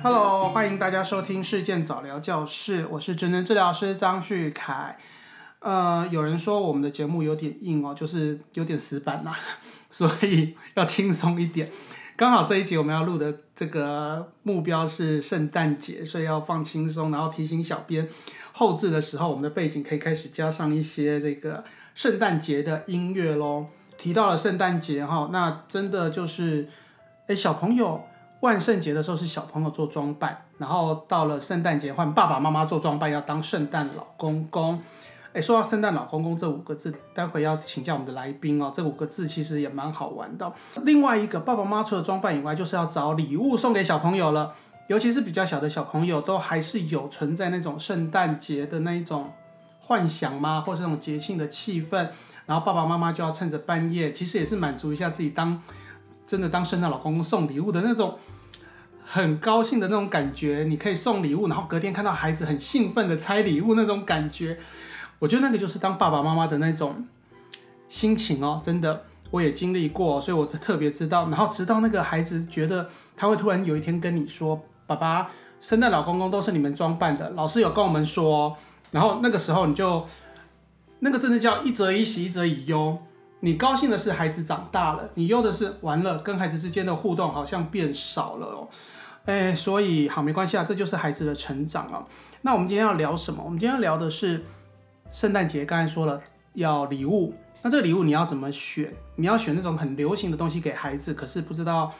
Hello，欢迎大家收听事件早聊教室，我是职能治疗师张旭凯。呃，有人说我们的节目有点硬哦，就是有点死板啦，所以要轻松一点。刚好这一集我们要录的这个目标是圣诞节，所以要放轻松，然后提醒小编后置的时候，我们的背景可以开始加上一些这个圣诞节的音乐喽。提到了圣诞节哈，那真的就是，哎，小朋友万圣节的时候是小朋友做装扮，然后到了圣诞节换爸爸妈妈做装扮，要当圣诞老公公。哎，说到圣诞老公公这五个字，待会要请教我们的来宾哦。这五个字其实也蛮好玩的。另外一个，爸爸妈妈除了装扮以外，就是要找礼物送给小朋友了。尤其是比较小的小朋友，都还是有存在那种圣诞节的那一种幻想吗？或是那种节庆的气氛。然后爸爸妈妈就要趁着半夜，其实也是满足一下自己当真的当圣诞老公公送礼物的那种很高兴的那种感觉。你可以送礼物，然后隔天看到孩子很兴奋的拆礼物那种感觉。我觉得那个就是当爸爸妈妈的那种心情哦，真的我也经历过，所以我特别知道。然后直到那个孩子觉得他会突然有一天跟你说：“爸爸，圣诞老公公都是你们装扮的，老师有跟我们说。”然后那个时候你就那个真的叫一则以喜，一则以忧。你高兴的是孩子长大了，你忧的是完了跟孩子之间的互动好像变少了哦。哎，所以好没关系啊，这就是孩子的成长啊。那我们今天要聊什么？我们今天要聊的是。圣诞节刚才说了要礼物，那这个礼物你要怎么选？你要选那种很流行的东西给孩子，可是不知道，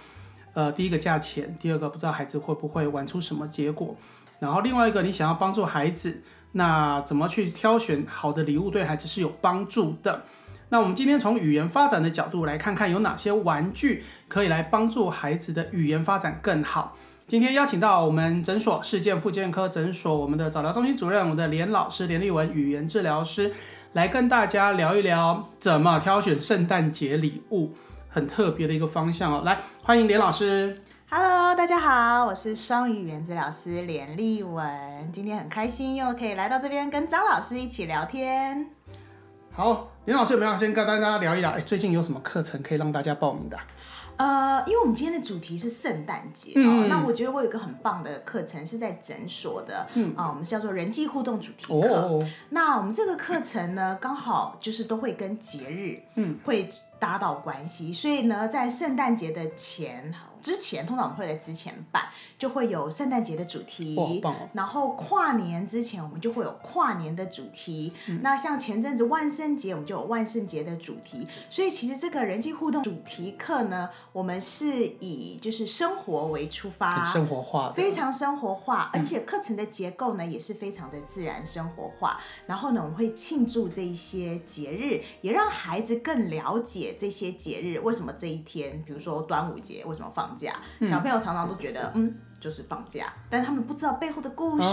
呃，第一个价钱，第二个不知道孩子会不会玩出什么结果。然后另外一个，你想要帮助孩子，那怎么去挑选好的礼物对孩子是有帮助的？那我们今天从语言发展的角度来看看有哪些玩具可以来帮助孩子的语言发展更好。今天邀请到我们诊所事件复健科诊所我们的早疗中心主任，我的连老师连丽文语言治疗师，来跟大家聊一聊怎么挑选圣诞节礼物，很特别的一个方向哦。来，欢迎连老师。Hello，大家好，我是双语语言治疗师连丽文，今天很开心又可以来到这边跟张老师一起聊天。好，林老师有没有先跟大家聊一聊？哎，最近有什么课程可以让大家报名的？呃，因为我们今天的主题是圣诞节哦，那我觉得我有一个很棒的课程是在诊所的，嗯啊，我们叫做人际互动主题课。那我们这个课程呢，刚好就是都会跟节日，嗯，会搭到关系，所以呢，在圣诞节的前。之前通常我们会在之前办，就会有圣诞节的主题，然后跨年之前我们就会有跨年的主题。那像前阵子万圣节，我们就有万圣节的主题。所以其实这个人际互动主题课呢，我们是以就是生活为出发，生活化，非常生活化，而且课程的结构呢也是非常的自然生活化。然后呢，我们会庆祝这一些节日，也让孩子更了解这些节日为什么这一天，比如说端午节为什么放。放假，小朋友常常都觉得，嗯，就是放假，但是他们不知道背后的故事、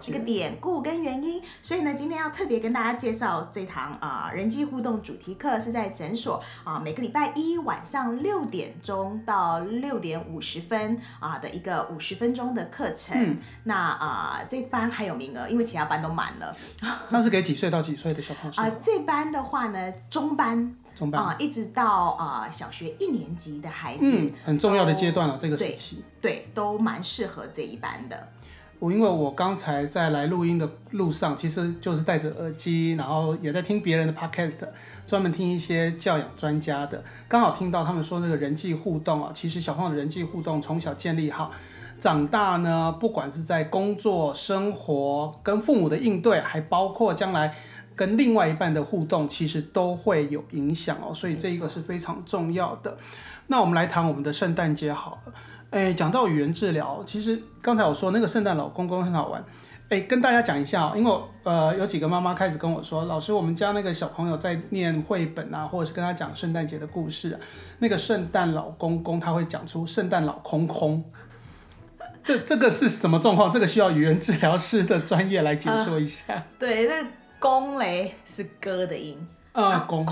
这个典故跟原因。所以呢，今天要特别跟大家介绍这堂啊人际互动主题课，是在诊所啊每个礼拜一晚上六点钟到六点五十分啊的一个五十分钟的课程。那啊这班还有名额，因为其他班都满了。那是给几岁到几岁的小朋友啊？这班的话呢，中班。啊，一直到啊小学一年级的孩子，嗯，很重要的阶段了，这个时期，对，都蛮适合这一班的。我因为我刚才在来录音的路上，其实就是戴着耳机，然后也在听别人的 podcast，专门听一些教养专家的，刚好听到他们说这个人际互动啊，其实小朋友的人际互动从小建立好，长大呢，不管是在工作、生活跟父母的应对，还包括将来。跟另外一半的互动其实都会有影响哦，所以这一个是非常重要的。那我们来谈我们的圣诞节好了。哎，讲到语言治疗，其实刚才我说那个圣诞老公公很好玩。哎，跟大家讲一下，因为呃有几个妈妈开始跟我说，老师，我们家那个小朋友在念绘本啊，或者是跟他讲圣诞节的故事，那个圣诞老公公他会讲出圣诞老空空。这这个是什么状况？这个需要语言治疗师的专业来解说一下。对，那。公嘞是歌的音，啊，空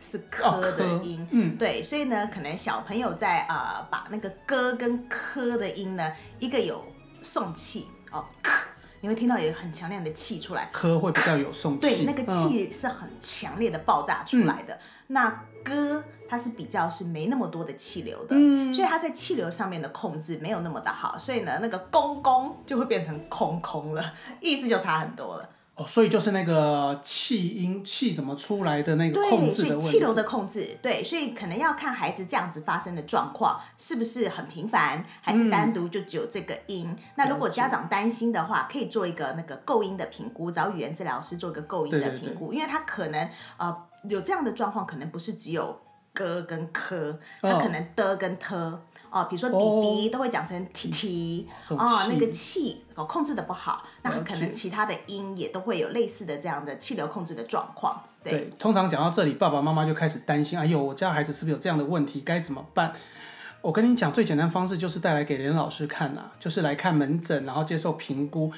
是科的音，嗯，对，所以呢，可能小朋友在呃把那个歌跟科的音呢，一个有送气哦，你会听到有很强烈的气出来，科会比较有送气，对，那个嗯。气是很强烈的爆炸出来的。那歌它是比较是没那么多的气流的，嗯。所以它在气流上面的控制没有那么的好，所以呢，那个公公就会变成空空了，意思就差很多了。哦，所以就是那个气音气怎么出来的那个控对，制的气流的控制，对，所以可能要看孩子这样子发生的状况是不是很频繁，还是单独就只有这个音。那如果家长担心的话，可以做一个那个构音的评估，找语言治疗师做一个构音的对对对评估，因为他可能呃有这样的状况，可能不是只有歌跟科，他可能的跟特。哦，比如说弟弟都会讲成 t t 这种哦，那个气气哦控制的不好，那很可能其他的音也都会有类似的这样的气流控制的状况。对，对，通常讲到这里，爸爸妈妈就开始担心，哎呦，我家孩子是不是有这样的问题，该怎么办？我跟你讲，最简单方式就是带来给连老师看啊、就是来看门诊，然后接受评估，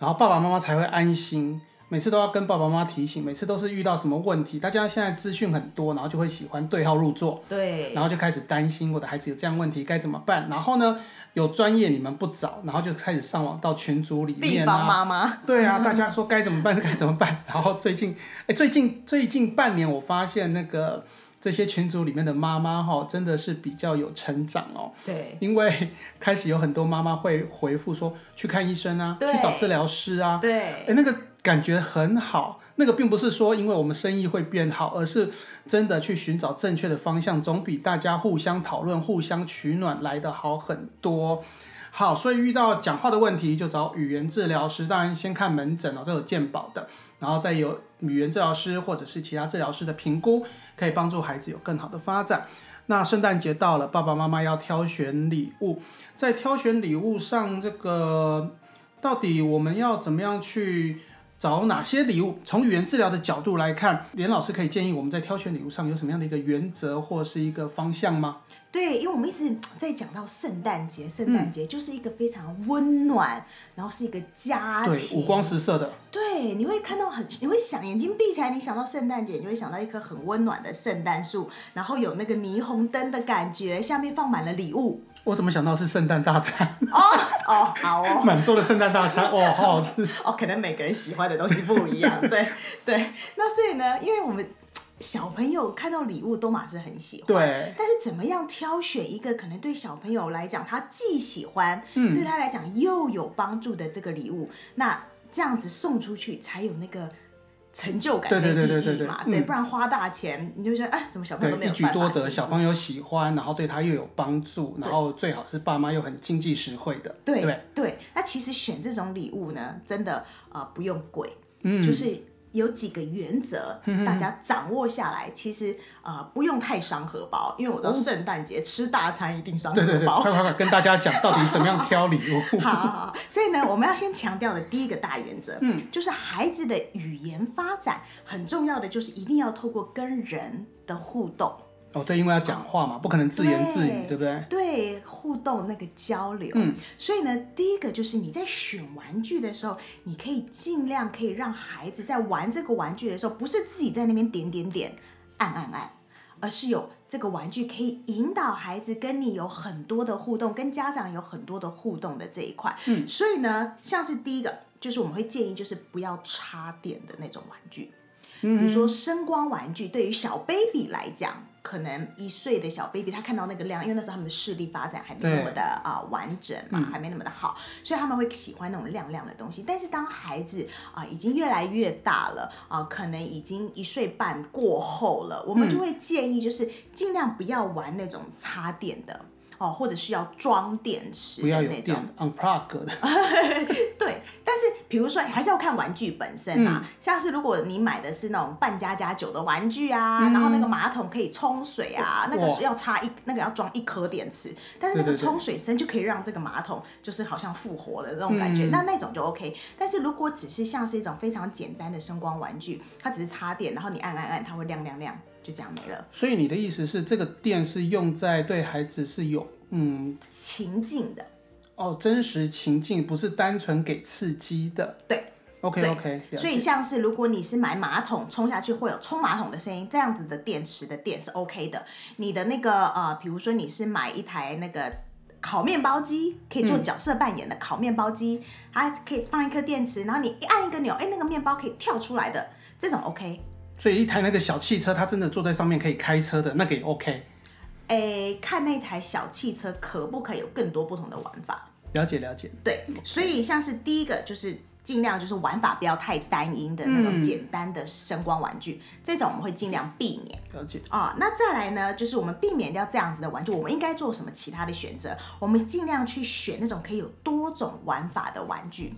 然后爸爸妈妈才会安心。每次都要跟爸爸妈妈提醒，每次都是遇到什么问题，大家现在资讯很多，然后就会喜欢对号入座，对，然后就开始担心我的孩子有这样问题该怎么办。然后呢，有专业你们不找，然后就开始上网到群组里面啊，方妈妈，对啊，大家说该怎么办该怎么办。然后最近，哎，最近最近半年，我发现那个这些群组里面的妈妈哈，真的是比较有成长哦。对。因为开始有很多妈妈会回复说去看医生啊，去找治疗师啊，对。哎，那个感觉很好。那个并不是说因为我们生意会变好，而是真的去寻找正确的方向，总比大家互相讨论、互相取暖来的好很多。好，所以遇到讲话的问题就找语言治疗师，当然先看门诊哦，这有健保的，然后再有语言治疗师或者是其他治疗师的评估，可以帮助孩子有更好的发展。那圣诞节到了，爸爸妈妈要挑选礼物，在挑选礼物上，这个到底我们要怎么样去找哪些礼物？从语言治疗的角度来看，连老师可以建议我们在挑选礼物上有什么样的一个原则或是一个方向吗？对，因为我们一直在讲到圣诞节，圣诞节就是一个非常温暖，然后是一个家对，庭，五光十色的，对，你会看到很，你会想眼睛闭起来，你想到圣诞节，你会想到一棵很温暖的圣诞树，然后有那个霓虹灯的感觉，下面放满了礼物。我怎么想到是圣诞大餐？哦哦，好哦。满桌的圣诞大餐，哇，好好吃！哦，可能每个人喜欢的东西不一样，对对。那所以呢，因为我们小朋友看到礼物都马是很喜欢，对，但是怎么样挑选一个可能对小朋友来讲，他既喜欢，嗯。对他来讲又有帮助的这个礼物，那这样子送出去才有那个。成就感对跟对对对对意义嘛，对嗯。不然花大钱，你就觉得哎，怎么小朋友都没对，有一举多得，小朋友喜欢，然后对他又有帮助，然后最好是爸妈又很经济实惠的，对不对？对？那其实选这种礼物呢，真的呃不用贵，嗯。就是有几个原则，大家掌握下来，其实呃不用太伤荷包，因为我知道圣诞节吃大餐一定伤荷对对对，包。快快快，跟大家讲到底怎么样挑礼物。好好好，所以呢，我们要先强调的第一个大原则，嗯，就是孩子的语言发展很重要的，就是一定要透过跟人的互动，哦，对，因为要讲话嘛，不可能自言自语，对对不对？对，互动那个交流。嗯，所以呢，第一个就是你在选玩具的时候，你可以尽量可以让孩子在玩这个玩具的时候，不是自己在那边点点点、按按按，而是有这个玩具可以引导孩子跟你有很多的互动，跟家长有很多的互动的这一块。嗯，所以呢，像是第一个，就是我们会建议就是不要插电的那种玩具。比如说声光玩具，对于小 baby 来讲，可能一岁的小 baby 他看到那个亮，因为那时候他们的视力发展还没那么的啊、完整嘛，还没那么的好，所以他们会喜欢那种亮亮的东西。但是当孩子啊、已经越来越大了啊、可能已经一岁半过后了，我们就会建议就是尽量不要玩那种插电的。哦，或者是要装电池的那种有电，unplug 的，对，但是比如说还是要看玩具本身嗯。啊，像是如果你买的是那种半加加酒的玩具啊，嗯。然后那个马桶可以冲水啊，那个要插一那个要装一颗电池，但是那个冲水声就可以让这个马桶就是好像复活了那种感觉，嗯。那那种就 OK。但是如果只是像是一种非常简单的声光玩具，它只是插电，然后你按按按，它会亮亮亮，就这样没了。所以你的意思是，这个电是用在对孩子是有嗯情境的，哦真实情境，不是单纯给刺激的。对。OK 对 OK，所以像是如果你是买马桶冲下去会有冲马桶的声音，这样子的电池的电是 OK 的。你的那个呃，比如说你是买一台那个烤面包机，可以做角色扮演的烤面包机，它可以放一颗电池，然后你一按一个钮，哎，那个面包可以跳出来的，这种 OK。所以一台那个小汽车，它真的坐在上面可以开车的那个也 OK。哎，看那台小汽车可不可以有更多不同的玩法？了解了解。对，所以像是第一个就是尽量就是玩法不要太单一的那种简单的声光玩具，这种我们会尽量避免。了解。啊，那再来呢，就是我们避免掉这样子的玩具，我们应该做什么其他的选择？我们尽量去选那种可以有多种玩法的玩具。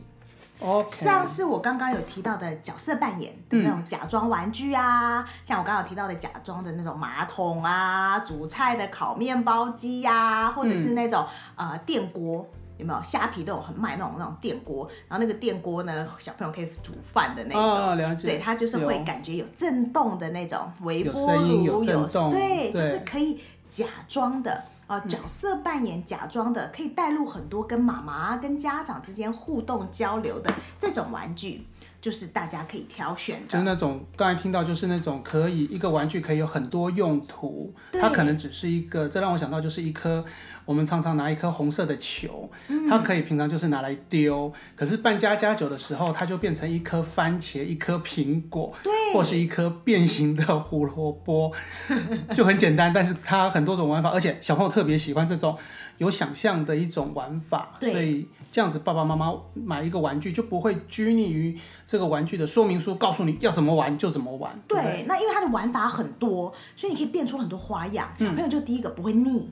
哦，像是我刚刚有提到的角色扮演的那种假装玩具啊，像我刚刚有提到的假装的那种马桶啊、煮菜的烤面包机呀，或者是那种呃电锅，有没有？虾皮都有很卖那种那种电锅，然后那个电锅呢，小朋友可以煮饭的那种，了解。对，它就是会感觉有震动的那种微波炉，有对，就是可以假装的。呃，角色扮演假装的，可以带入很多跟妈妈、跟家长之间互动交流的这种玩具。就是大家可以挑选的，就是那种刚才听到，就是那种可以一个玩具可以有很多用途，它可能只是一个，这让我想到就是一颗我们常常拿一颗红色的球，它可以平常就是拿来丢，可是扮家家酒的时候，它就变成一颗番茄、一颗苹果，对，或是一颗变形的胡萝卜，就很简单，但是它很多种玩法，而且小朋友特别喜欢这种有想象的一种玩法，所以。这样子，爸爸妈妈买一个玩具就不会拘泥于这个玩具的说明书，告诉你要怎么玩就怎么玩。对，那因为它的玩法很多，所以你可以变出很多花样。小朋友就第一个不会腻。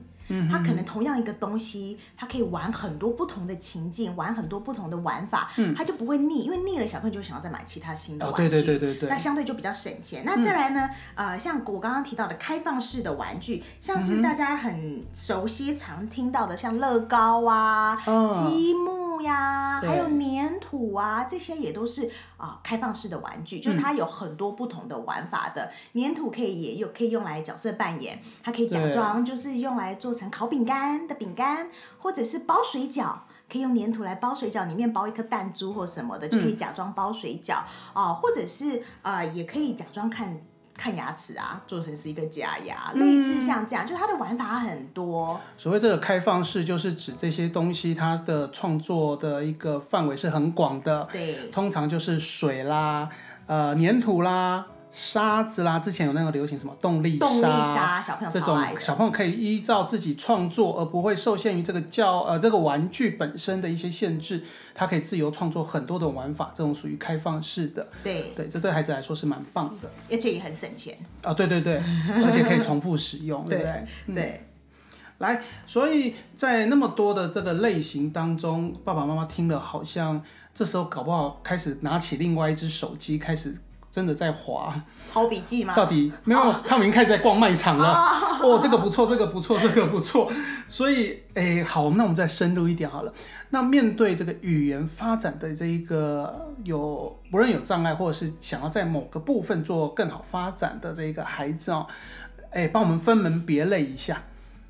他可能同样一个东西，他可以玩很多不同的情境，玩很多不同的玩法，他就不会腻，因为腻了小朋友就想要再买其他新的玩具。对对对对对。那相对就比较省钱。那再来呢？呃，像我刚刚提到的开放式的玩具，像是大家很熟悉、常听到的，像乐高啊、积木呀，还有粘土啊，这些也都是啊开放式的玩具，就是它有很多不同的玩法的。粘土可以也有可以用来角色扮演，它可以假装就是用来做。成烤饼干的饼干，或者是包水饺，可以用粘土来包水饺，里面包一颗弹珠或什么的，就可以假装包水饺哦。或者是呃，也可以假装看看牙齿啊，做成是一个假牙，类似像这样，就它的玩法很多。所谓这个开放式，就是指这些东西它的创作的一个范围是很广的。对，通常就是水啦，呃，粘土啦。沙子啦，之前有那个流行什么动力沙，小朋友这种小朋友可以依照自己创作，而不会受限于这个教呃这个玩具本身的一些限制，他可以自由创作很多种玩法，这种属于开放式的。对对，这对孩子来说是蛮棒的，而且也很省钱。啊，对对对，而且可以重复使用，对不对？对。来，所以在那么多的这个类型当中，爸爸妈妈听了，好像这时候搞不好开始拿起另外一只手机开始。真的在划抄笔记吗？到底没有，他们已经开始在逛卖场了。哦，这个不错，这个不错，这个不错。所以，哎，好，那我们再深入一点好了。那面对这个语言发展的这一个有不论有障碍，或者是想要在某个部分做更好发展的这一个孩子哦，哎，帮我们分门别类一下，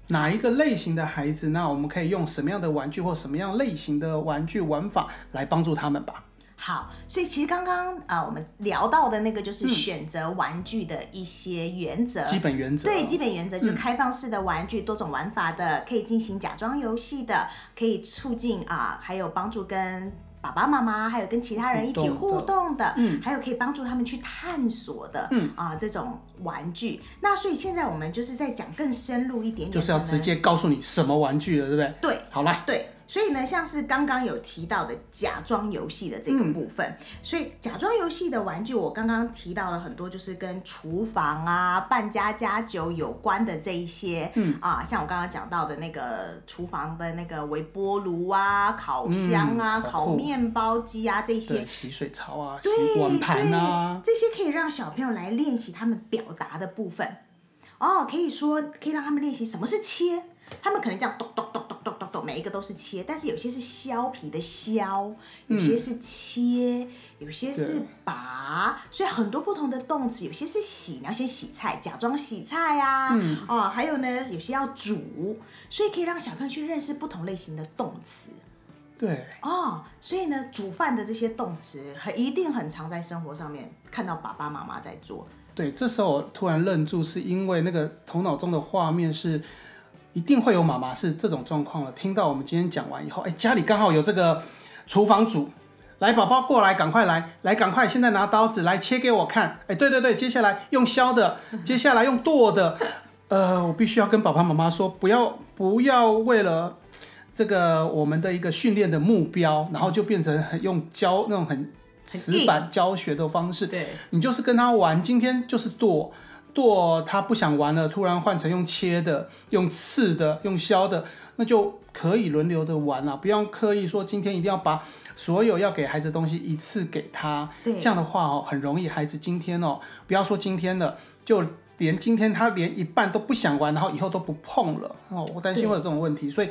哪一个类型的孩子，那我们可以用什么样的玩具或什么样类型的玩具玩法来帮助他们吧。好，所以其实刚刚啊，我们聊到的那个就是选择玩具的一些原则，基本原则。对，基本原则就是开放式的玩具，多种玩法的，可以进行假装游戏的，可以促进啊，还有帮助跟爸爸妈妈，还有跟其他人一起互动的，嗯，还有可以帮助他们去探索的，嗯啊，这种玩具。那所以现在我们就是在讲更深入一点点，就是要直接告诉你什么玩具了，对不对？对，好了，对。所以呢，像是刚刚有提到的假装游戏的这个部分，所以假装游戏的玩具，我刚刚提到了很多，就是跟厨房啊、扮家家酒有关的这一些，嗯啊，像我刚刚讲到的那个厨房的那个微波炉啊、烤箱啊、烤面包机啊这些，洗水槽啊、洗碗盘啊，这些可以让小朋友来练习他们表达的部分。哦，可以说可以让他们练习什么是切，他们可能这样咚咚咚。每一个都是切，但是有些是削皮的削，有些是切，有些是拔，所以很多不同的动词。有些是洗，你要先洗菜，假装洗菜啊，哦，还有呢，有些要煮，所以可以让小朋友去认识不同类型的动词。对，哦，所以呢，煮饭的这些动词很一定很常在生活上面看到爸爸妈妈在做。对，这时候我突然愣住，是因为那个头脑中的画面是。一定会有妈妈是这种状况的。听到我们今天讲完以后，哎，家里刚好有这个厨房主，来，宝宝过来，赶快来，来，赶快，现在拿刀子来切给我看。哎，对对对，接下来用削的，接下来用剁的。呃，我必须要跟爸爸妈妈说，不要不要为了这个我们的一个训练的目标，然后就变成很用教那种很死板教学的方式。对，你就是跟他玩，今天就是剁剁，他不想玩了，突然换成用切的、用刺的、用削的，那就可以轮流的玩了，不用刻意说今天一定要把所有要给孩子的东西一次给他。对这样的话哦，很容易孩子今天哦，不要说今天了，就连今天他连一半都不想玩，然后以后都不碰了哦，我担心会有这种问题，所以。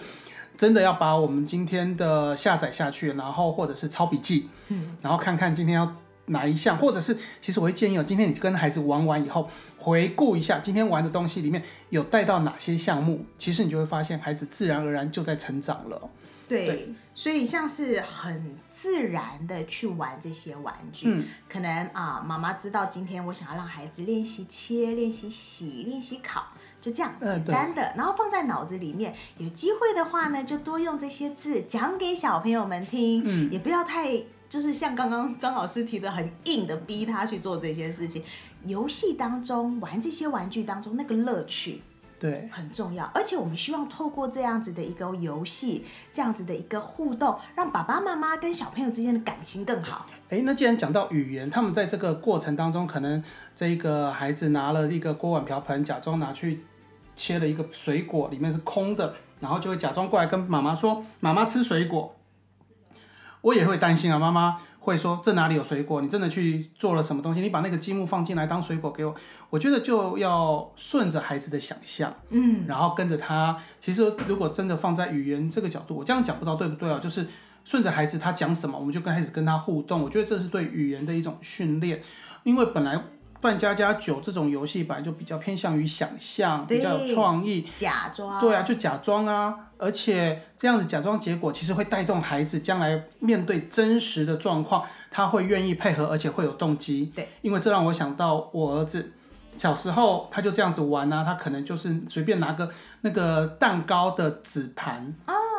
真的要把我们今天的下载下去，然后或者是抄笔记，嗯，然后看看今天要哪一项，或者是其实我会建议哦，今天你跟孩子玩完以后，回顾一下今天玩的东西里面有带到哪些项目，其实你就会发现孩子自然而然就在成长了。对，对所以像是很自然的去玩这些玩具，嗯可能啊，妈妈知道今天我想要让孩子练习切、练习洗、练习烤，就这样嗯简单的，然后放在脑子里面。有机会的话呢，就多用这些字讲给小朋友们听，嗯也不要太。就是像刚刚张老师提的，很硬的逼他去做这些事情。游戏当中玩这些玩具当中那个乐趣，对，很重要，而且我们希望透过这样子的一个游戏，这样子的一个互动，让爸爸妈妈跟小朋友之间的感情更好。哎，那既然讲到语言，他们在这个过程当中，可能这一个孩子拿了一个锅碗瓢盆，假装拿去切了一个水果，里面是空的，然后就会假装过来跟妈妈说：“妈妈吃水果。”我也会担心啊，妈妈会说：“这哪里有水果？你真的去做了什么东西？你把那个积木放进来当水果给我。”我觉得就要顺着孩子的想象，嗯，然后跟着他。其实如果真的放在语言这个角度，我这样讲不知道对不对啊？就是顺着孩子他讲什么，我们就跟孩子跟他互动。我觉得这是对语言的一种训练，因为本来扮家家酒这种游戏本来就比较偏向于想象，比较有创意。假装，对啊，就假装啊，而且这样子假装结果其实会带动孩子将来面对真实的状况，他会愿意配合，而且会有动机。对，因为这让我想到我儿子小时候他就这样子玩啊，他可能就是随便拿个那个蛋糕的纸盘，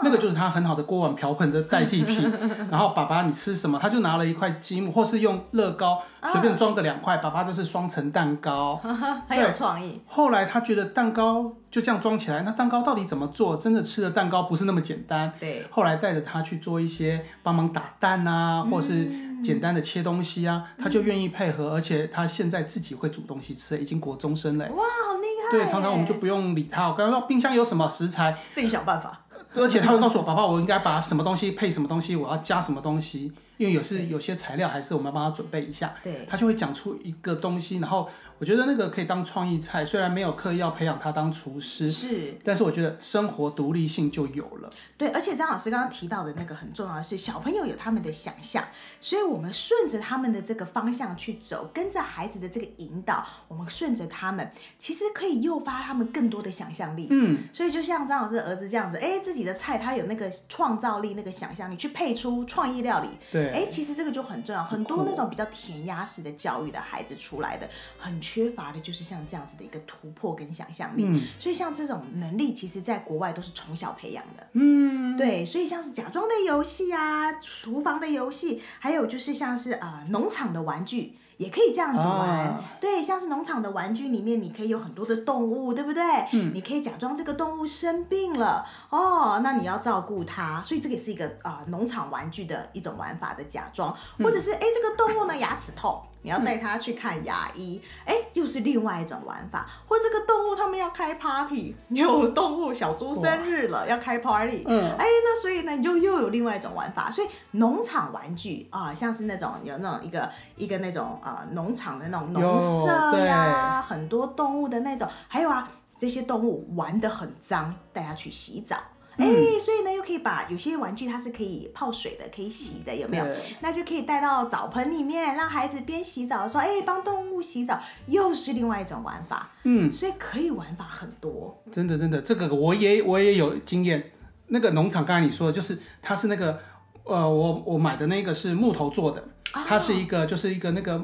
那个就是他很好的锅碗瓢盆的代替品。然后爸爸你吃什么，他就拿了一块积木，或是用乐高随便装个两块，爸爸这是双层蛋糕。很有创意。后来他觉得蛋糕就这样装起来，那蛋糕到底怎么做？真的吃的蛋糕不是那么简单。对，后来带着他去做一些帮忙打蛋啊，或是简单的切东西啊，他就愿意配合，而且他现在自己会煮东西吃，已经国中生了。哇，好厉害！对，常常我们就不用理他。我刚刚说冰箱有什么食材，自己想办法。而且他会告诉我，宝宝，我应该把什么东西配什么东西，我要加什么东西，因为有是有些材料还是我们要帮他准备一下。对，他就会讲出一个东西，然后我觉得那个可以当创意菜，虽然没有刻意要培养他当厨师，是，但是我觉得生活独立性就有了。对，而且张老师刚刚提到的那个很重要的是，小朋友有他们的想象，所以我们顺着他们的这个方向去走，跟着孩子的这个引导，我们顺着他们，其实可以诱发他们更多的想象力。嗯，所以就像张老师的儿子这样子，哎，自己的菜他有那个创造力、那个想象力，去配出创意料理。对，哎，其实这个就很重要。很多那种比较填鸭式的教育的孩子出来的，很缺乏的就是像这样子的一个突破跟想象力。嗯所以像这种能力，其实在国外都是从小培养的。嗯，对，所以像是假装的游戏啊，厨房的游戏，还有就是像是啊、呃农场的玩具。也可以这样子玩，啊对，像是农场的玩具里面，你可以有很多的动物，对不对？嗯。你可以假装这个动物生病了，哦，那你要照顾它，所以这个也是一个啊、呃农场玩具的一种玩法的假装，或者是哎、这个动物呢牙齿痛，你要带它去看牙医，哎、又是另外一种玩法，或这个动物他们要开 party，有动物小猪生日了要开 party，嗯。哎，那所以呢，你就又有另外一种玩法。所以农场玩具啊、像是那种有那种一个一个那种呃农场的那种农舍呀，很多动物的那种，还有啊，这些动物玩的很脏，带它去洗澡。哎、所以呢，又可以把有些玩具它是可以泡水的，可以洗的，有没有？那就可以带到澡盆里面，让孩子边洗澡的时候，哎，帮动物洗澡，又是另外一种玩法。嗯，所以可以玩法很多。真的真的，这个我也我也有经验。那个农场刚才你说的，就是它是那个呃，我我买的那个是木头做的，它是一个就是一个那个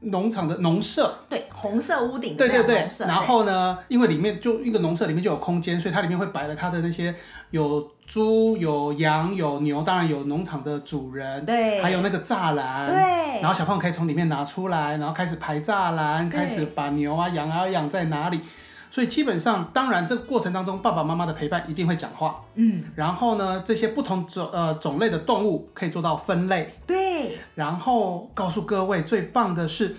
农场的农舍，对，红色屋顶的对对对然后呢，因为里面就一个农舍里面就有空间，所以它里面会摆了它的那些有猪、有羊、有牛，当然有农场的主人，对，还有那个栅栏，对，然后小朋友可以从里面拿出来，然后开始排栅栏，对开始把牛啊、羊啊养在哪里。所以基本上，当然这个过程当中，爸爸妈妈的陪伴一定会讲话。嗯，然后呢，这些不同种呃种类的动物可以做到分类。对，然后告诉各位，最棒的是，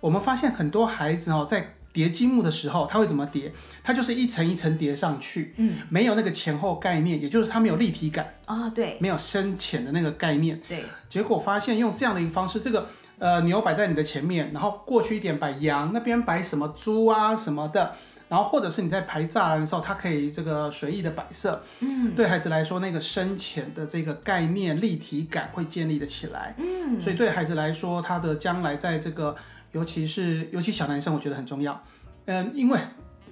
我们发现很多孩子哦，在叠积木的时候，它会怎么叠？它就是一层一层叠上去，嗯，没有那个前后概念，也就是它没有立体感，啊，对。没有深浅的那个概念。对，结果发现用这样的一个方式，这个呃牛摆在你的前面，然后过去一点摆羊，那边摆什么猪啊什么的，然后或者是你在排栅栏的时候，它可以这个随意的摆设，嗯。对孩子来说，那个深浅的这个概念立体感会建立的起来，嗯，所以对孩子来说，他的将来在这个，尤其是尤其小男生，我觉得很重要，嗯，因为。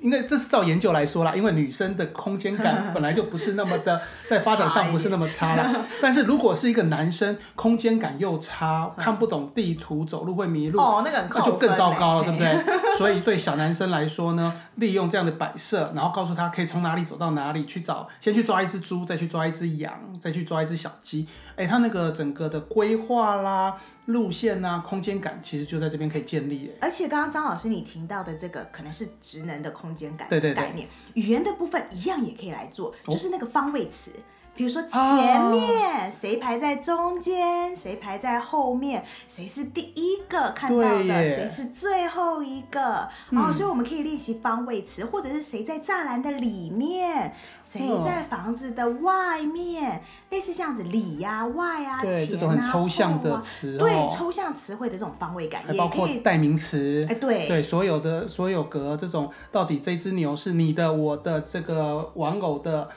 因为这是照研究来说啦，因为女生的空间感 本来就不是那么的，在发展上不是那么差啦。但是如果是一个男生，空间感又差，看不懂地图，走路会迷路，哦，那个很那就更糟糕了，对不？对？所以对小男生来说呢，利用这样的摆设，然后告诉他可以从哪里走到哪里去找，先去抓一只猪，再去抓一只羊，再去抓一只小鸡。哎，他那个整个的规划啦、路线啊、空间感，其实就在这边可以建立。哎而且刚刚张老师你提到的这个可能是职能的空间感对对对概念，语言的部分一样也可以来做，哦就是那个方位词。比如说前啊面谁排在中间，谁排在后面，谁是第一个看到的，谁是最后一个。哦，所以我们可以练习方位词，或者是谁在栅栏的里面，谁哦在房子的外面，类似这样子里呀、外呀、对，前啊、这种很抽象的词对哦，抽象词汇的这种方位感，也包。括代名词。哎，对对，所有的所有格这种，到底这只牛是你的、我的、这个玩偶的，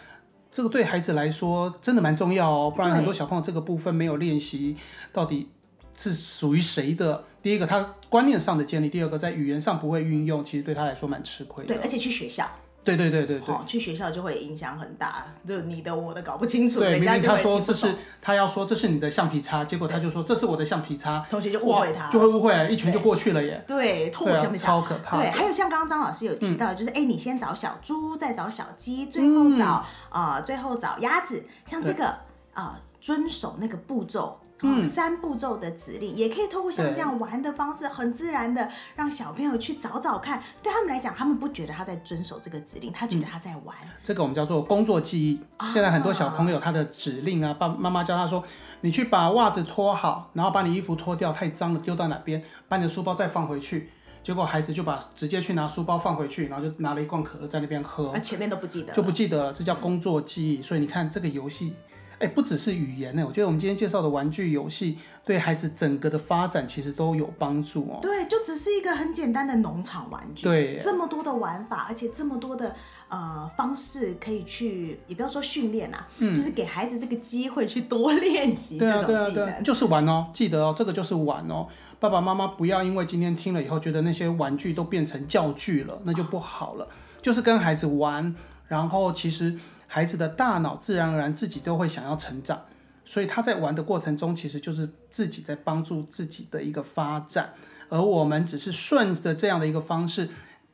这个对孩子来说真的蛮重要哦。不然很多小朋友这个部分没有练习，到底是属于谁的？第一个，他观念上的建立；第二个，在语言上不会运用，其实对他来说蛮吃亏的对，的。而且去学校，对对对对对。哦，去学校就会影响很大，就你的我的搞不清楚，对，人明明他说这是他要说这是你的橡皮擦，结果他就说这是我的橡皮擦，同学就误哇会他，就会误会，一拳就过去了耶。对，偷对啊我橡皮，擦。超可怕的。对，还有像刚刚张老师有提到的，就是哎、你先找小猪，再找小鸡，最嗯后找、呃，最后找鸭子，像这个呃，遵守那个步骤。哦，三步骤的指令也可以透过像这样玩的方式，很自然的让小朋友去找找看。对他们来讲，他们不觉得他在遵守这个指令，他觉得他在玩。这个我们叫做工作记忆。现在很多小朋友他的指令啊，爸妈妈教他说，你去把袜子脱好，然后把你衣服脱掉，太脏了丢到哪边，把你的书包再放回去。结果孩子就把直接去拿书包放回去，然后就拿了一罐可乐在那边喝啊，，前面都不记得了。就不记得了。这叫工作记忆。所以你看这个游戏。哎，不只是语言呢，我觉得我们今天介绍的玩具游戏对孩子整个的发展其实都有帮助哦。对，就只是一个很简单的农场玩具，对这么多的玩法，而且这么多的呃方式可以去，也不要说训练啊，就是给孩子这个机会去多练习这对啊，对啊，种技能。就是玩哦，记得哦，这个就是玩哦。爸爸妈妈不要因为今天听了以后，觉得那些玩具都变成教具了，那就不好了。就是跟孩子玩，然后其实孩子的大脑自然而然自己都会想要成长，所以他在玩的过程中，其实就是自己在帮助自己的一个发展，而我们只是顺着这样的一个方式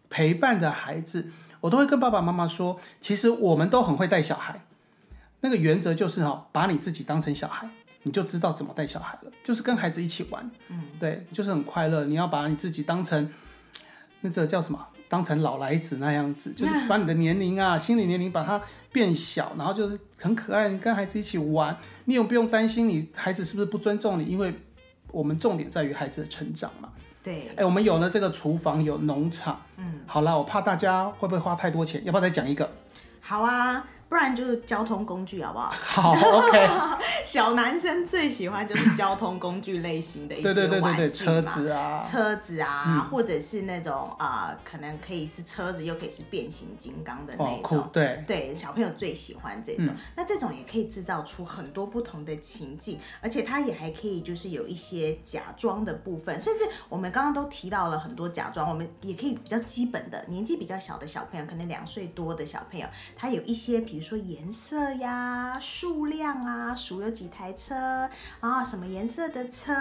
陪伴的孩子。我都会跟爸爸妈妈说，其实我们都很会带小孩。那个原则就是哈、把你自己当成小孩，你就知道怎么带小孩了。就是跟孩子一起玩，嗯，对，就是很快乐。你要把你自己当成那这叫什么？当成老来子那样子，就是把你的年龄啊、心理年龄把它变小，然后就是很可爱。你跟孩子一起玩，你也不用担心你孩子是不是不尊重你，因为我们重点在于孩子的成长嘛。对，哎，我们有了这个厨房，有农场，嗯，好啦，我怕大家会不会花太多钱，要不要再讲一个？好啊，不然就是交通工具好不好？好，OK，小男生最喜欢就是交通工具类型的一些对对对对对，玩具车子啊，车子啊，或者是那种啊、呃可能可以是车子，又可以是变形金刚的那哦，种。酷，对，对，小朋友最喜欢这种。那这种也可以制造出很多不同的情境，而且它也还可以就是有一些假装的部分，甚至我们刚刚都提到了很多假装，我们也可以比较基本的，年纪比较小的小朋友，可能两岁多的小朋友，他有一些，比如说颜色呀、数量啊，数有几台车啊，什么颜色的车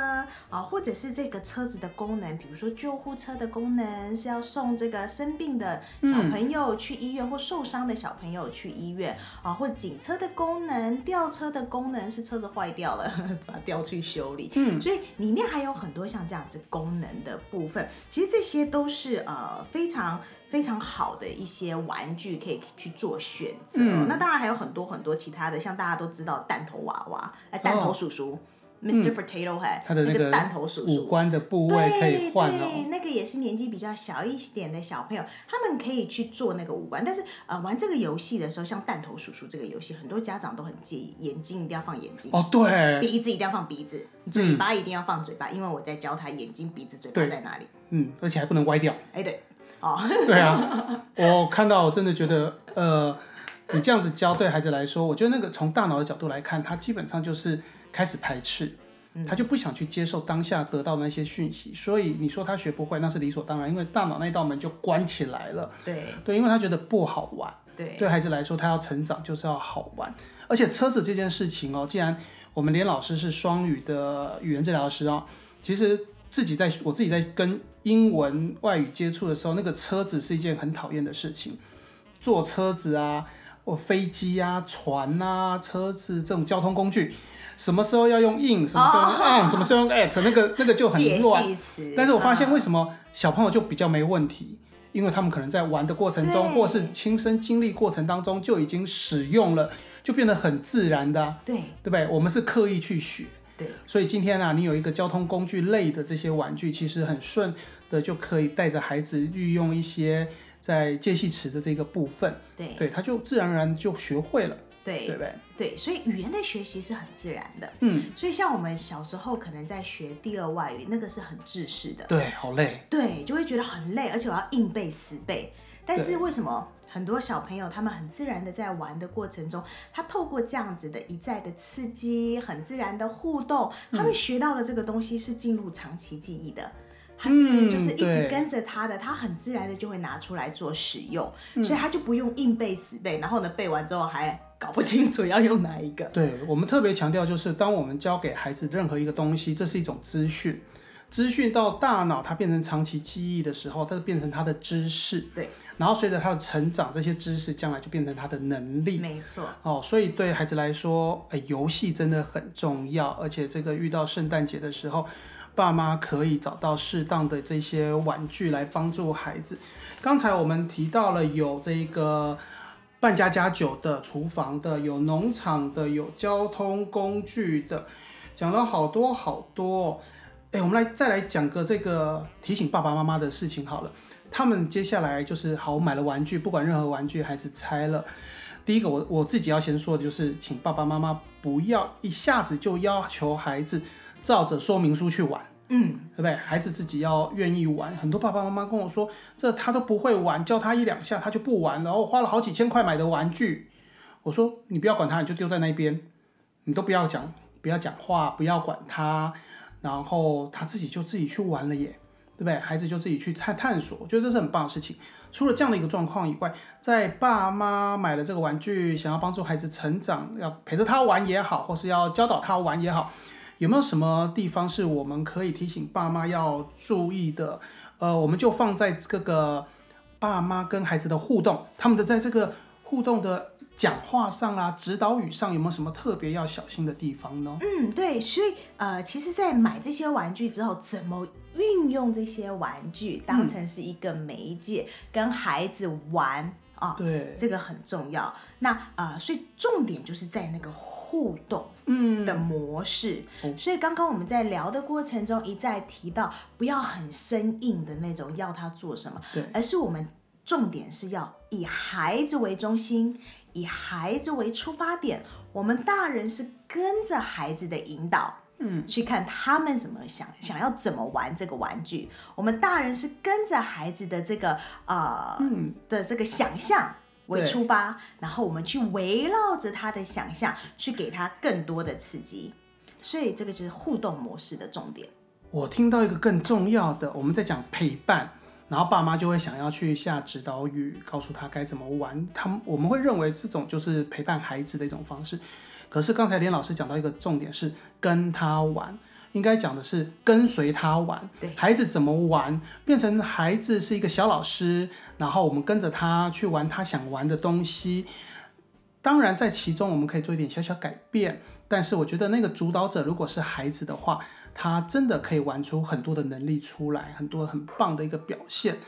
啊，或者是这个车子的功能，比如说救护车的功能是要送这个生病的小朋友去医院，或受伤的小朋友去医院啊，或者警车的功能、吊车的功能是车子坏掉了，把它吊去修理。嗯，所以里面还有很多像这样子功能的部分，其实这些都是呃非常。非常好的一些玩具可以去做选择，那当然还有很多很多其他的，像大家都知道弹头娃娃，哎，弹头叔叔，Mr. Potato Head，他的那个弹头叔叔，五官的部位可以换哦。那个也是年纪比较小一点的小朋友，他们可以去做那个五官。但是呃，玩这个游戏的时候，像弹头叔叔这个游戏，很多家长都很介意，眼睛一定要放眼睛哦，对，鼻子一定要放鼻子，嘴巴一定要放嘴巴，因为我在教他眼睛、鼻子、嘴巴在哪里。嗯，而且还不能歪掉。哎，对。对啊，我看到我真的觉得，呃，你这样子教对孩子来说，我觉得那个从大脑的角度来看，他基本上就是开始排斥，他就不想去接受当下得到的那些讯息，所以你说他学不会，那是理所当然，因为大脑那道门就关起来了。对对，因为他觉得不好玩。对，对孩子来说，他要成长就是要好玩，而且车子这件事情哦，既然我们连老师是双语的语言治疗师啊，其实。自己在我自己在跟英文外语接触的时候，那个车子是一件很讨厌的事情。坐车子啊，或飞机啊、船啊、车子这种交通工具，什么时候要用 in，什么时候 on，什么时候用 at，那个那个就很乱。但是我发现为什么小朋友就比较没问题，因为他们可能在玩的过程中，或是亲身经历过程当中就已经使用了，就变得很自然的。对，对不对？我们是刻意去学。对，所以今天啊，你有一个交通工具类的这些玩具，其实很顺的就可以带着孩子利用一些在介系词的这个部分，对，对，他就自然而然就学会了，对，对不对？对，所以语言的学习是很自然的，嗯，所以像我们小时候可能在学第二外语，那个是很制式的，对，好累，对，就会觉得很累，而且我要硬背死背，但是为什么？很多小朋友，他们很自然的在玩的过程中，他透过这样子的一再的刺激，很自然的互动，他们学到的这个东西是进入长期记忆的，他是就是一直跟着他的，他很自然的就会拿出来做使用，所以他就不用硬背死背，然后呢背完之后还搞不清楚要用哪一个。对我们特别强调就是，当我们教给孩子任何一个东西，这是一种资讯。资讯到大脑，它变成长期记忆的时候，它就变成他的知识。对。然后随着他的成长，这些知识将来就变成他的能力。没错。哦，所以对孩子来说，哎，游戏真的很重要。而且这个遇到圣诞节的时候，爸妈可以找到适当的这些玩具来帮助孩子。刚才我们提到了有这个半家家酒的、厨房的、有农场的、有交通工具的，讲了好多好多。哎，我们来再来讲个这个提醒爸爸妈妈的事情好了。他们接下来就是好，我买了玩具，不管任何玩具，孩子拆了。第一个，我我自己要先说的就是，请爸爸妈妈不要一下子就要求孩子照着说明书去玩，嗯，对不对？孩子自己要愿意玩。很多爸爸妈妈跟我说，这他都不会玩，教他一两下他就不玩然后花了好几千块买的玩具，我说你不要管他，你就丢在那边，你都不要讲，不要讲话，不要管他。然后他自己就自己去玩了耶，对不对？孩子就自己去探探索，我觉得这是很棒的事情。除了这样的一个状况以外，在爸妈买了这个玩具，想要帮助孩子成长，要陪着他玩也好，或是要教导他玩也好，有没有什么地方是我们可以提醒爸妈要注意的？呃，我们就放在这个爸妈跟孩子的互动，他们的在这个互动的。讲话上啦，指导语上有没有什么特别要小心的地方呢？嗯，对，所以呃，其实，在买这些玩具之后，怎么运用这些玩具当成是一个媒介，跟孩子玩啊？对，这个很重要。那呃，所以重点就是在那个互动嗯的模式。所以刚刚我们在聊的过程中一再提到，不要很生硬的那种要他做什么，对，而是我们重点是要以孩子为中心。以孩子为出发点，我们大人是跟着孩子的引导，嗯，去看他们怎么想，想要怎么玩这个玩具。我们大人是跟着孩子的这个呃的这个想象为出发，然后我们去围绕着他的想象，去给他更多的刺激。所以这个就是互动模式的重点。我听到一个更重要的，我们在讲陪伴。然后爸妈就会想要去下指导语，告诉他该怎么玩。他们我们会认为这种就是陪伴孩子的一种方式。可是刚才连老师讲到一个重点是跟他玩，应该讲的是跟随他玩。对，孩子怎么玩，变成孩子是一个小老师，然后我们跟着他去玩他想玩的东西。当然，在其中我们可以做一点小小改变，但是我觉得那个主导者如果是孩子的话，他真的可以玩出很多的能力出来，很多很棒的一个表现。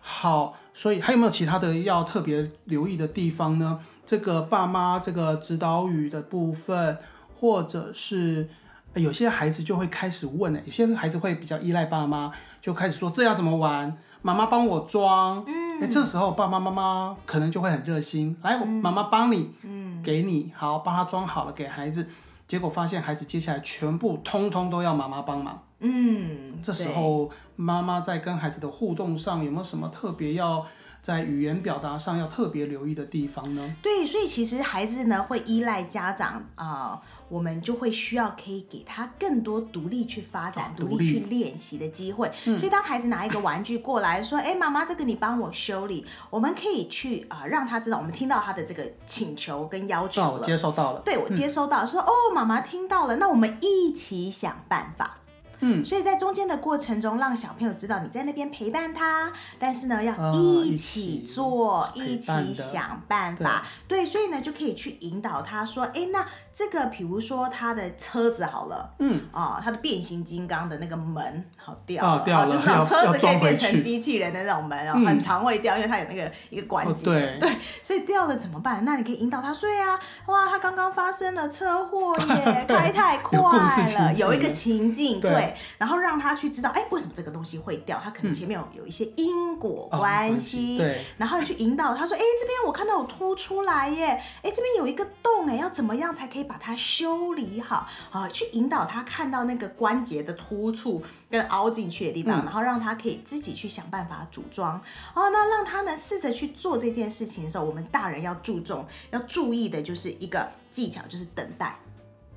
好，所以还有没有其他的要特别留意的地方呢？这个爸妈这个指导语的部分，或者是有些孩子就会开始问了，有些孩子会比较依赖爸妈，就开始说这要怎么玩，妈妈帮我装。哎，这时候爸爸妈妈可能就会很热心，来，妈妈帮你，嗯，给你好，帮他装好了给孩子，结果发现孩子接下来全部通通都要妈妈帮忙。嗯，这时候妈妈在跟孩子的互动上有没有什么特别要在语言表达上要特别留意的地方呢？对，所以其实孩子呢会依赖家长啊、我们就会需要可以给他更多独立去发展、独立立去练习的机会。所以当孩子拿一个玩具过来说：“哎，妈妈，这个你帮我修理。”我们可以去啊、让他知道我们听到他的这个请求跟要求那我。接收到了。对我接收到，说哦，妈妈听到了，那我们一起想办法。嗯，所以在中间的过程中，让小朋友知道你在那边陪伴他，但是呢，要啊一一起起做，陪一起想办法。对，所以呢，就可以去引导他说，哎，那这个比如说他的车子好了，嗯，啊，他的变形金刚的那个门好掉了，啊掉了就是那种车子可以变成机器人的那种门哦，嗯。很常会掉，因为它有那个一个关节。哦对。所以掉了怎么办？那你可以引导他说啊，哇，他刚刚发生了车祸耶，开太快了，节。有一个情境，对对，然后让他去知道，哎，为什么这个东西会掉？他可能前面有有一些因果哦关系，对，然后你去引导他说，哎，这边我看到有凸出来耶，哎，这边有一个洞，哎，要怎么样才可以把它修理好？啊，去引导他看到那个关节的突出跟凹进去的地方，嗯然后让他可以自己去想办法组装。哦，那让他呢试着去做这件事情的时候，我们大人要注重、要注意的就是一个技巧，就是等待。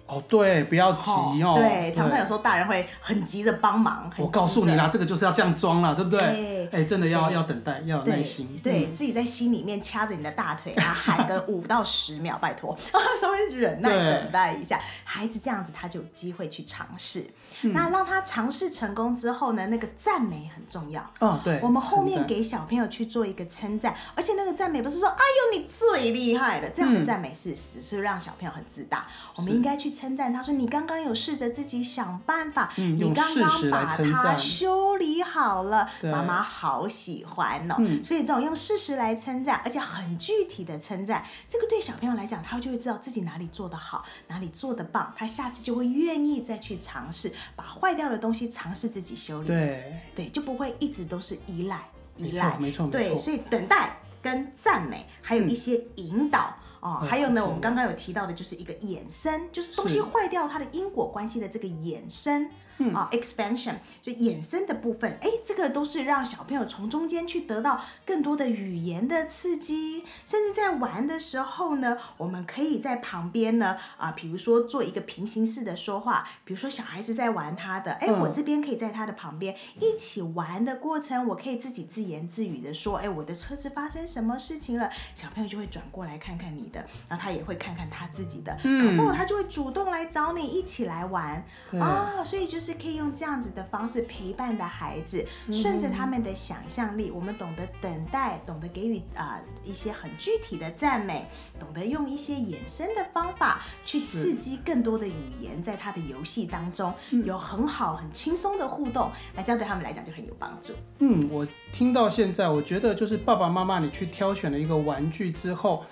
哦，对，不要急哦。对，常常有时候大人会很急着帮忙。我告诉你啦，这个就是要这样装啦，对不对？对哎，真的要要等待，要有耐对心。对、嗯自己在心里面掐着你的大腿啊，喊个五到十秒，拜托，稍微忍耐等待一下。孩子这样子，他就有机会去尝试。嗯那让他尝试成功之后呢，那个赞美很重要。哦，对，我们后面给小朋友去做一个称赞，而且那个赞美不是说“哎呦你最厉害了”，这样的嗯赞美是只是让小朋友很自大。我们应该去称赞他说：“你刚刚有试着自己想办法，嗯你刚刚把它修理好了，妈妈好喜欢哦。嗯所以这种用事实来称赞，而且很具体的称赞，这个对小朋友来讲，他就会知道自己哪里做得好，哪里做得棒，他下次就会愿意再去尝试，把坏掉的东西尝试自己修理。对，对，就不会一直都是依赖依赖，没错没对，错所以等待跟赞美，还有一些引导。哦，嗯还有呢，我们刚刚有提到的，就是一个衍生，就是东西坏掉它的因果关系的这个衍生。嗯。啊，expansion 就衍生的部分，哎，这个都是让小朋友从中间去得到更多的语言的刺激，甚至在玩的时候呢，我们可以在旁边呢，啊，比如说做一个平行式的说话，比如说小孩子在玩他的，哎，嗯。我这边可以在他的旁边一起玩的过程，我可以自己自言自语的说，哎，我的车子发生什么事情了，小朋友就会转过来看看你的，然后他也会看看他自己的，嗯搞不好他就会主动来找你一起来玩。对。啊、所以就是可以用这样子的方式陪伴的孩子，顺着他们的想象力，我们懂得等待，懂得给予啊、一些很具体的赞美，懂得用一些衍生的方法去刺激更多的语言，在他的游戏当中有很好很轻松的互动，那这样对他们来讲就很有帮助。嗯，我听到现在，我觉得就是爸爸妈妈，你去挑选了一个玩具之后，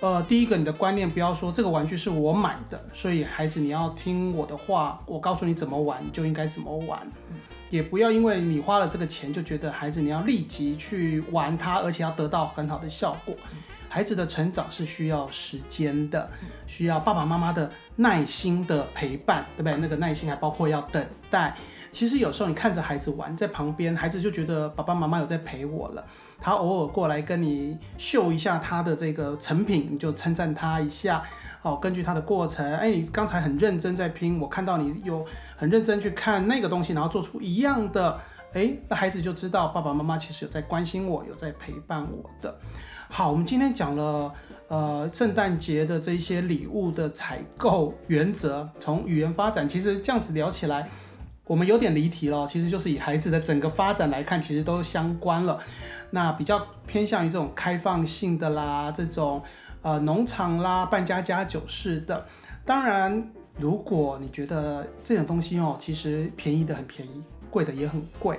呃，第一个你的观念不要说这个玩具是我买的，所以孩子你要听我的话，我告诉你怎么玩，你就应该怎么玩。也不要因为你花了这个钱，就觉得孩子你要立即去玩它，而且要得到很好的效果。孩子的成长是需要时间的，需要爸爸妈妈的耐心的陪伴，对不对？那个耐心还包括要等待。其实有时候你看着孩子玩，在旁边，孩子就觉得爸爸妈妈有在陪我了。他偶尔过来跟你秀一下他的这个成品，你就称赞他一下。哦，根据他的过程，哎，你刚才很认真在拼，我看到你有很认真去看那个东西，然后做出一样的哎，那孩子就知道爸爸妈妈其实有在关心我，有在陪伴我的。好，我们今天讲了呃圣诞节的这一些礼物的采购原则，从语言发展，其实这样子聊起来，我们有点离题了。其实就是以孩子的整个发展来看，其实都相关了。那比较偏向于这种开放性的啦，这种呃农场啦、半家家酒式的。当然，如果你觉得这种东西哦，其实便宜的很便宜，贵的也很贵，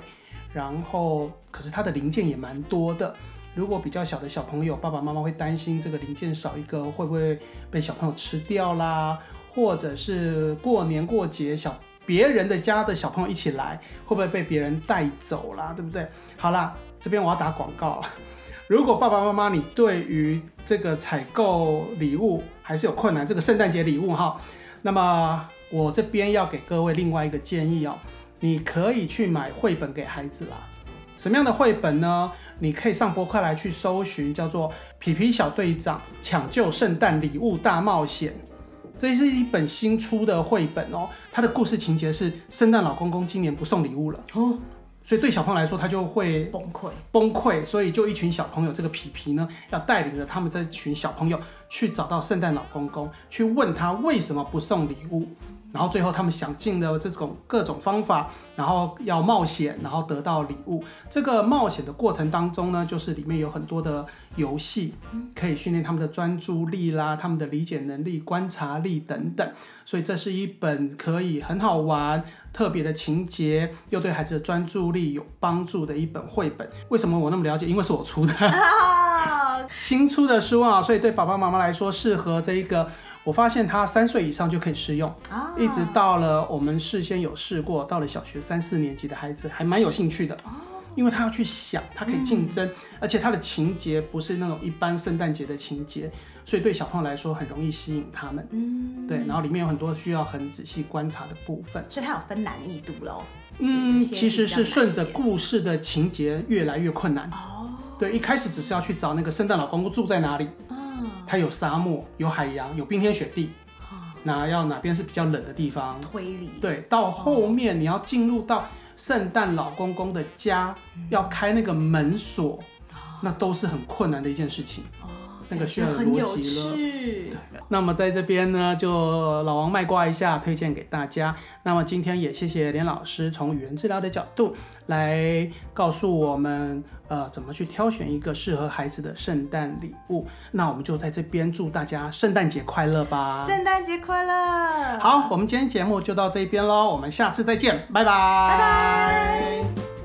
然后可是它的零件也蛮多的。如果比较小的小朋友，爸爸妈妈会担心这个零件少一个会不会被小朋友吃掉啦，或者是过年过节小别人的家的小朋友一起来，会不会被别人带走啦，对不对？好啦，这边我要打广告了。如果爸爸妈妈你对于这个采购礼物还是有困难，这个圣诞节礼物哈，那么我这边要给各位另外一个建议哦，你可以去买绘本给孩子啦。什么样的绘本呢？你可以上博客来去搜寻，叫做《皮皮小队长抢救圣诞礼物大冒险》。这是一本新出的绘本哦，它的故事情节是圣诞老公公今年不送礼物了哦，所以对小朋友来说，他就会崩溃崩溃。所以就一群小朋友，这个皮皮呢，要带领着他们这群小朋友去找到圣诞老公公，去问他为什么不送礼物。然后最后他们想尽了这种各种方法，然后要冒险，然后得到礼物。这个冒险的过程当中呢，就是里面有很多的游戏，可以训练他们的专注力啦、他们的理解能力、观察力等等。所以这是一本可以很好玩、特别的情节，又对孩子的专注力有帮助的一本绘本。为什么我那么了解？因为是我出的 新出的书啊，所以对爸爸妈妈来说适合这一个。我发现他三岁以上就可以试用，一直到了我们事先有试过，到了小学三四年级的孩子还蛮有兴趣的，因为他要去想，他可以竞争，而且他的情节不是那种一般圣诞节的情节，所以对小朋友来说很容易吸引他们。嗯，对，然后里面有很多需要很仔细观察的部分，所以它有分难易度喽。嗯，其实是顺着故事的情节越来越困难。哦，对，一开始只是要去找那个圣诞老公公住在哪里。它有沙漠，有海洋，有冰天雪地，那要哪边是比较冷的地方？推理。对，到后面你要进入到圣诞老公公的家，要开那个门锁，那都是很困难的一件事情。那个需要逻辑了。对，那么在这边呢，就老王卖瓜一下，推荐给大家。那么今天也谢谢连老师从语言治疗的角度来告诉我们，呃，怎么去挑选一个适合孩子的圣诞礼物。那我们就在这边祝大家圣诞节快乐吧！圣诞节快乐！好，我们今天节目就到这边喽，我们下次再见，拜拜！拜拜。